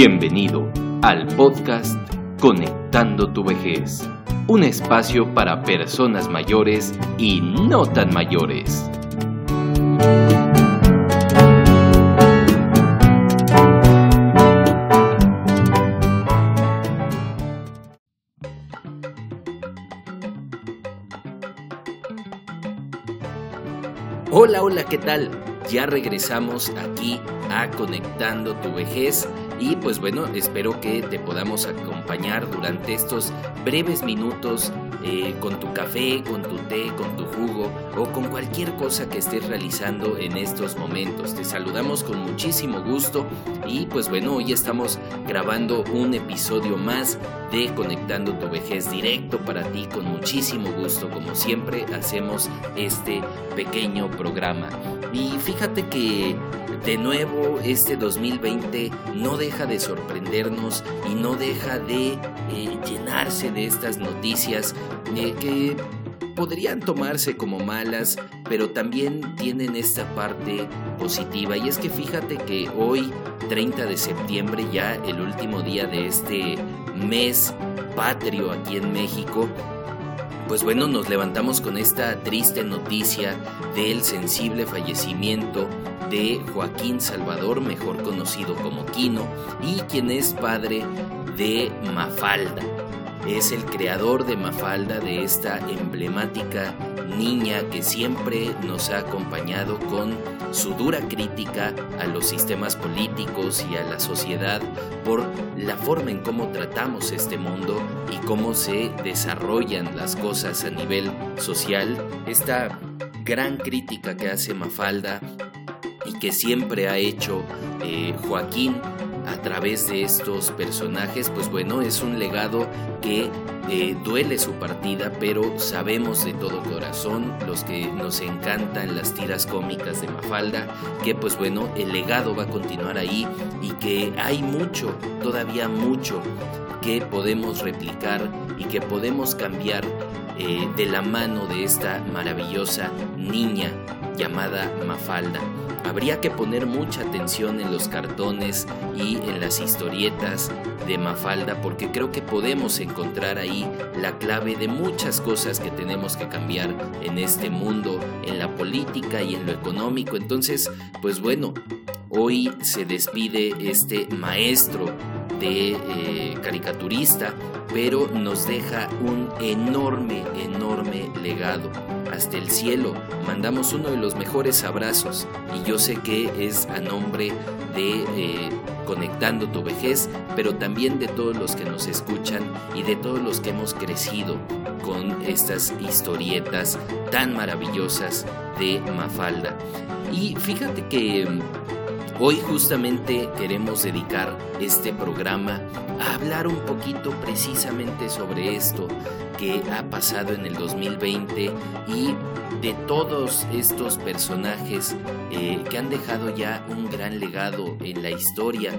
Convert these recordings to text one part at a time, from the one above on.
Bienvenido al podcast Conectando tu vejez, un espacio para personas mayores y no tan mayores. Hola, hola, ¿qué tal? Ya regresamos aquí a Conectando tu vejez y pues bueno, espero que te podamos acompañar durante estos breves minutos eh, con tu café, con tu té, con tu jugo o con cualquier cosa que estés realizando en estos momentos. Te saludamos con muchísimo gusto y pues bueno, hoy estamos grabando un episodio más de Conectando tu vejez directo para ti con muchísimo gusto. Como siempre hacemos este pequeño programa. Y fíjate que de nuevo, este 2020 no deja de sorprendernos y no deja de eh, llenarse de estas noticias eh, que podrían tomarse como malas, pero también tienen esta parte positiva. Y es que fíjate que hoy, 30 de septiembre, ya el último día de este mes patrio aquí en México, pues bueno, nos levantamos con esta triste noticia del sensible fallecimiento de Joaquín Salvador, mejor conocido como Quino, y quien es padre de Mafalda. Es el creador de Mafalda, de esta emblemática niña que siempre nos ha acompañado con su dura crítica a los sistemas políticos y a la sociedad por la forma en cómo tratamos este mundo y cómo se desarrollan las cosas a nivel social. Esta gran crítica que hace Mafalda y que siempre ha hecho eh, Joaquín a través de estos personajes, pues bueno, es un legado que eh, duele su partida, pero sabemos de todo corazón, los que nos encantan las tiras cómicas de Mafalda, que pues bueno, el legado va a continuar ahí y que hay mucho, todavía mucho que podemos replicar y que podemos cambiar eh, de la mano de esta maravillosa niña llamada Mafalda. Habría que poner mucha atención en los cartones y en las historietas de Mafalda porque creo que podemos encontrar ahí la clave de muchas cosas que tenemos que cambiar en este mundo, en la política y en lo económico. Entonces, pues bueno, hoy se despide este maestro de eh, caricaturista, pero nos deja un enorme, enorme legado. Hasta el cielo mandamos uno de los mejores abrazos y yo sé que es a nombre de eh, Conectando tu vejez, pero también de todos los que nos escuchan y de todos los que hemos crecido con estas historietas tan maravillosas de Mafalda. Y fíjate que Hoy justamente queremos dedicar este programa a hablar un poquito precisamente sobre esto que ha pasado en el 2020 y de todos estos personajes eh, que han dejado ya un gran legado en la historia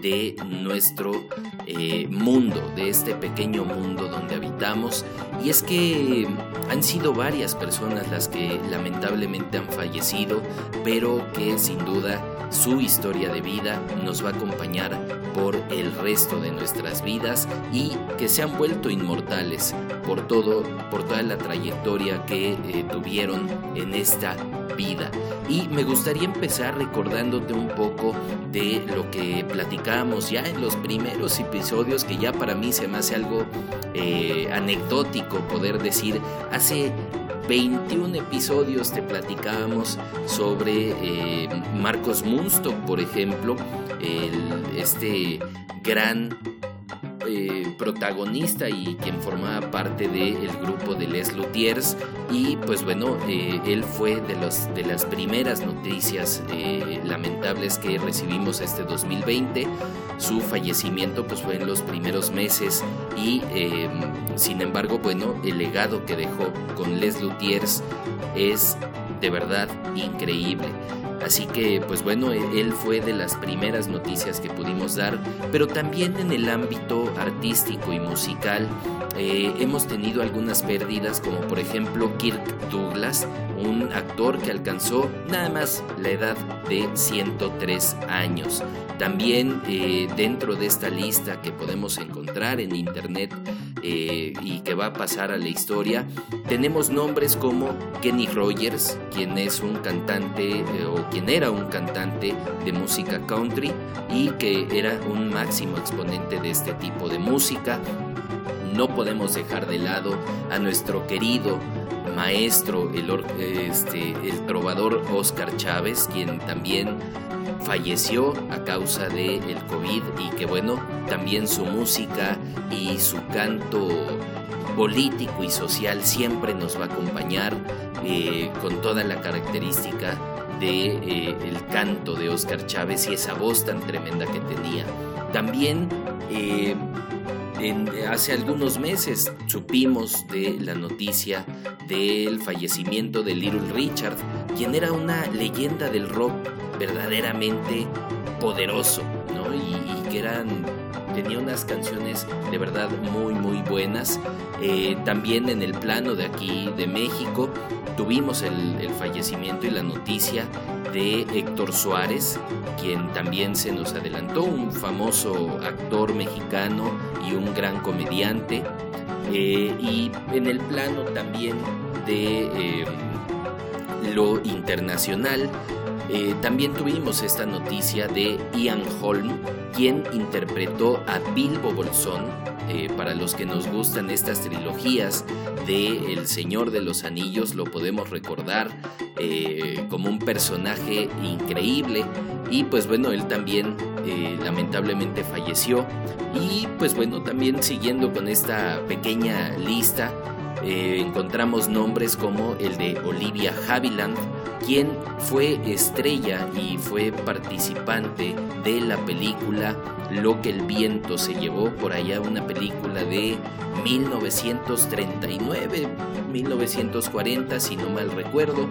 de nuestro eh, mundo, de este pequeño mundo donde habitamos. Y es que han sido varias personas las que lamentablemente han fallecido, pero que sin duda su historia de vida nos va a acompañar por el resto de nuestras vidas y que se han vuelto inmortales por todo, por toda la trayectoria que eh, tuvieron en esta vida. Y me gustaría empezar recordándote un poco de lo que platicábamos ya en los primeros episodios, que ya para mí se me hace algo eh, anecdótico poder decir, hace 21 episodios te platicábamos sobre eh, Marcos Munstock, por ejemplo, este gran eh, protagonista y quien formaba parte del grupo de Les Luthiers y pues bueno eh, él fue de, los, de las primeras noticias lamentables que recibimos este 2020 su fallecimiento pues fue en los primeros meses y em, sin embargo, bueno, el legado que dejó con Les Luthiers es de verdad increíble. Así que, pues bueno, e-, él fue de las primeras noticias que pudimos dar, pero también en el ámbito artístico y musical eh, hemos tenido algunas pérdidas, como por ejemplo Kirk Douglas, un actor que alcanzó nada más la edad de 103 años. También eh, dentro de esta lista que podemos encontrar en internet eh, y que va a pasar a la historia, tenemos nombres como Kenny Rogers, quien es un cantante eh, o quien era un cantante de música country y que era un máximo exponente de este tipo de música. No podemos dejar de lado a nuestro querido maestro, el, este, el trovador Oscar Chávez, quien también falleció a causa del el COVID y que bueno, también su música y su canto político y social siempre nos va a acompañar eh, con toda la característica de eh, el canto de Oscar Chávez y esa voz tan tremenda que tenía. También eh, hace algunos meses supimos de la noticia del fallecimiento de Little Richard, quien era una leyenda del rock verdaderamente poderoso, ¿no? Y, que eran tenía unas canciones de verdad muy muy buenas. Eh, también en el plano de aquí de México tuvimos el, fallecimiento y la noticia de Héctor Suárez, quien también se nos adelantó, un famoso actor mexicano y un gran comediante. Eh, y en el plano también de eh, lo internacional, eh, también tuvimos esta noticia de Ian Holm, quien interpretó a Bilbo Bolsón. Eh, para los que nos gustan estas trilogías de El Señor de los Anillos, lo podemos recordar eh, como un personaje increíble. Y pues bueno, él también lamentablemente falleció. Y pues bueno, también siguiendo con esta pequeña lista, encontramos nombres como el de Olivia Havilland, quien fue estrella y fue participante de la película Lo que el viento se llevó, por allá una película de 1939, 1940, si no mal recuerdo.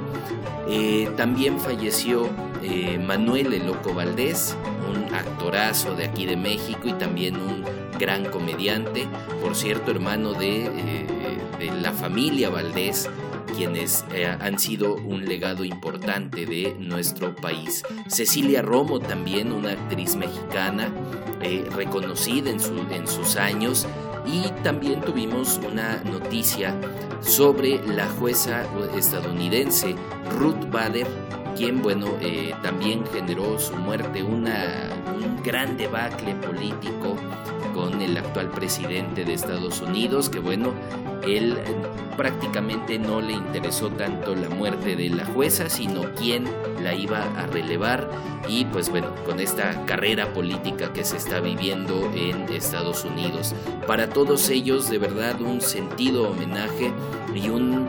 Eh, también falleció eh, Manuel El Loco Valdés, un actorazo de aquí de México y también un gran comediante, por cierto hermano de, eh, de la familia Valdés, quienes eh, han sido un legado importante de nuestro país. Cecilia Romo también, una actriz mexicana eh, reconocida en, en sus años. Y también tuvimos una noticia sobre la jueza estadounidense Ruth Bader, quien, bueno, eh, también generó su muerte una, un gran debacle político con el actual presidente de Estados Unidos, que bueno, él prácticamente no le interesó tanto la muerte de la jueza, sino quién la iba a relevar y pues bueno, con esta carrera política que se está viviendo en Estados Unidos. Para todos ellos, de verdad, un sentido homenaje y un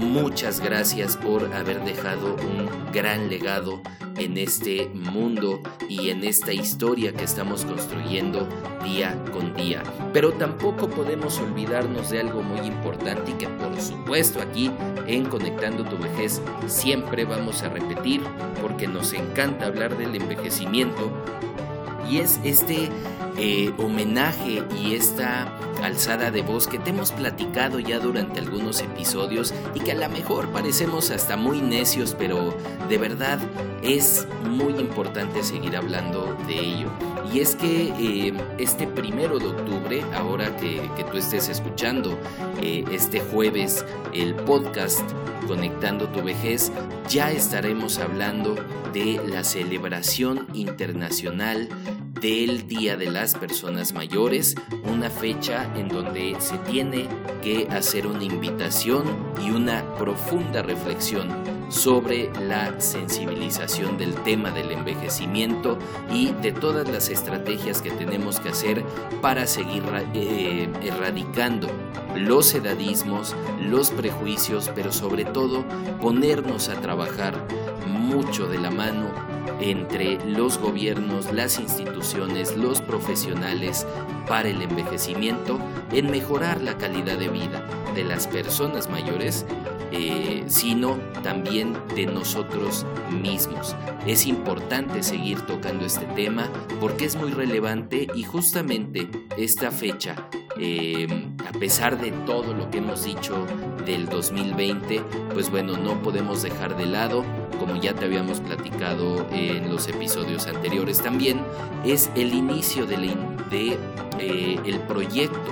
muchas gracias por haber dejado un gran legado en este mundo y en esta historia que estamos construyendo día con día. Pero tampoco podemos olvidarnos de algo muy importante y que por supuesto aquí en Conectando tu vejez siempre vamos a repetir porque nos encanta hablar del envejecimiento y es este eh, homenaje y esta alzada de voz que te hemos platicado ya durante algunos episodios y que a lo mejor parecemos hasta muy necios, pero de verdad es muy importante seguir hablando de ello. Y es que eh, este primero de octubre, ahora que, tú estés escuchando eh, este jueves el podcast Conectando tu vejez, ya estaremos hablando de la celebración internacional del Día de las Personas Mayores, una fecha en donde se tiene que hacer una invitación y una profunda reflexión sobre la sensibilización del tema del envejecimiento y de todas las estrategias que tenemos que hacer para seguir eh, erradicando los edadismos, los prejuicios, pero sobre todo ponernos a trabajar mucho de la mano entre los gobiernos, las instituciones, los profesionales para el envejecimiento en mejorar la calidad de vida de las personas mayores eh, sino también de nosotros mismos. Es importante seguir tocando este tema porque es muy relevante y justamente esta fecha Em, a pesar de todo lo que hemos dicho del 2020, pues bueno, no podemos dejar de lado, como ya te habíamos platicado en los episodios anteriores también, es el inicio de, de eh, proyecto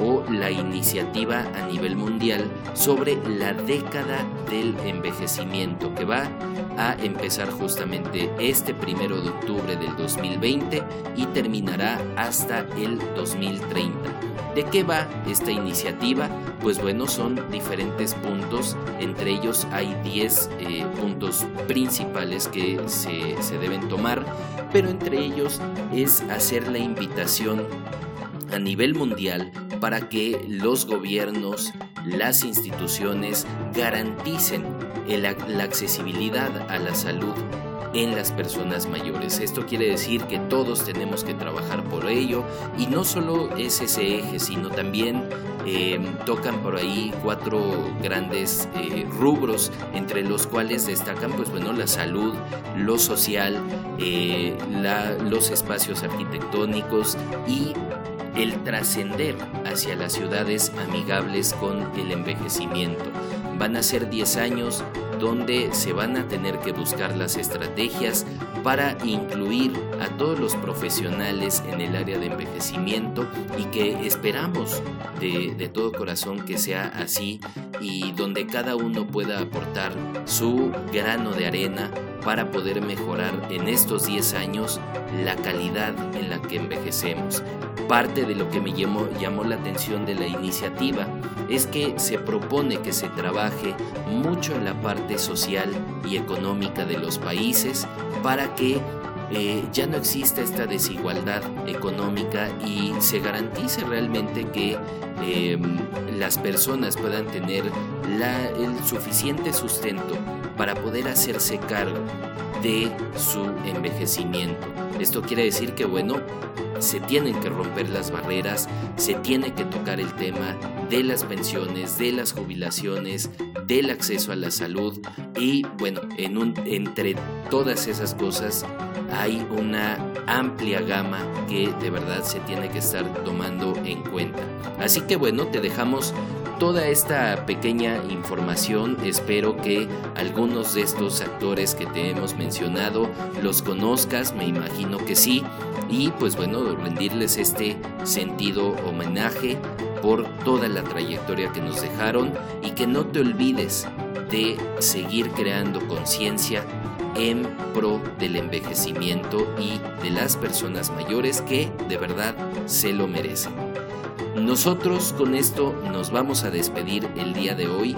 o la iniciativa a nivel mundial sobre la década del envejecimiento que va a empezar justamente este primero de octubre del 2020 y terminará hasta el 2030. ¿De qué va esta iniciativa? Pues bueno, son diferentes puntos, entre ellos hay 10 eh, puntos principales que se, se deben tomar, pero entre ellos es hacer la invitación a nivel mundial para que los gobiernos, las instituciones garanticen la accesibilidad a la salud en las personas mayores. Esto quiere decir que todos tenemos que trabajar por ello y no solo es ese eje, sino también em, tocan por ahí cuatro grandes eh, rubros, entre los cuales destacan pues bueno la salud, lo social, eh, los espacios arquitectónicos y el trascender hacia las ciudades amigables con el envejecimiento. Van a ser 10 años donde se van a tener que buscar las estrategias para incluir a todos los profesionales en el área de envejecimiento y que esperamos de, de, todo corazón que sea así y donde cada uno pueda aportar su grano de arena para poder mejorar en estos 10 años la calidad en la que envejecemos. Parte de lo que me llamó, la atención de la iniciativa es que se propone que se trabaje mucho en la parte social y económica de los países para que eh, ya no exista esta desigualdad económica y se garantice realmente que em, las personas puedan tener el suficiente sustento para poder hacerse cargo de su envejecimiento. Esto quiere decir que, bueno, se tienen que romper las barreras, se tiene que tocar el tema de las pensiones, de las jubilaciones, del acceso a la salud y bueno, en un, entre todas esas cosas hay una amplia gama que de verdad se tiene que estar tomando en cuenta. Así que bueno, te dejamos toda esta pequeña información. Espero que algunos de estos actores que te hemos mencionado los conozcas, me imagino que sí. Y pues bueno, rendirles este sentido homenaje por toda la trayectoria que nos dejaron y que no te olvides de seguir creando conciencia en pro del envejecimiento y de las personas mayores que de verdad se lo merecen. Nosotros con esto nos vamos a despedir el día de hoy.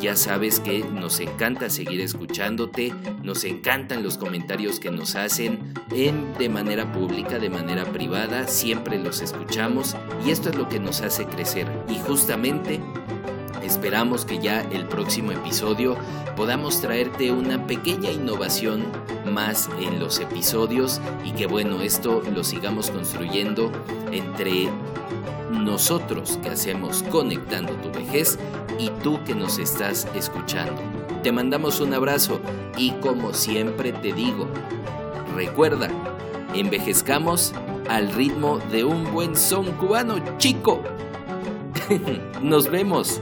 Ya sabes que nos encanta seguir escuchándote, nos encantan los comentarios que nos hacen en, de manera pública, de manera privada, siempre los escuchamos y esto es lo que nos hace crecer. Y justamente Esperamos que ya el próximo episodio podamos traerte una pequeña innovación más en los episodios y que bueno, esto lo sigamos construyendo entre nosotros que hacemos conectando tu vejez y tú que nos estás escuchando. Te mandamos un abrazo y como siempre te digo, recuerda, envejezcamos al ritmo de un buen son cubano chico. Nos vemos.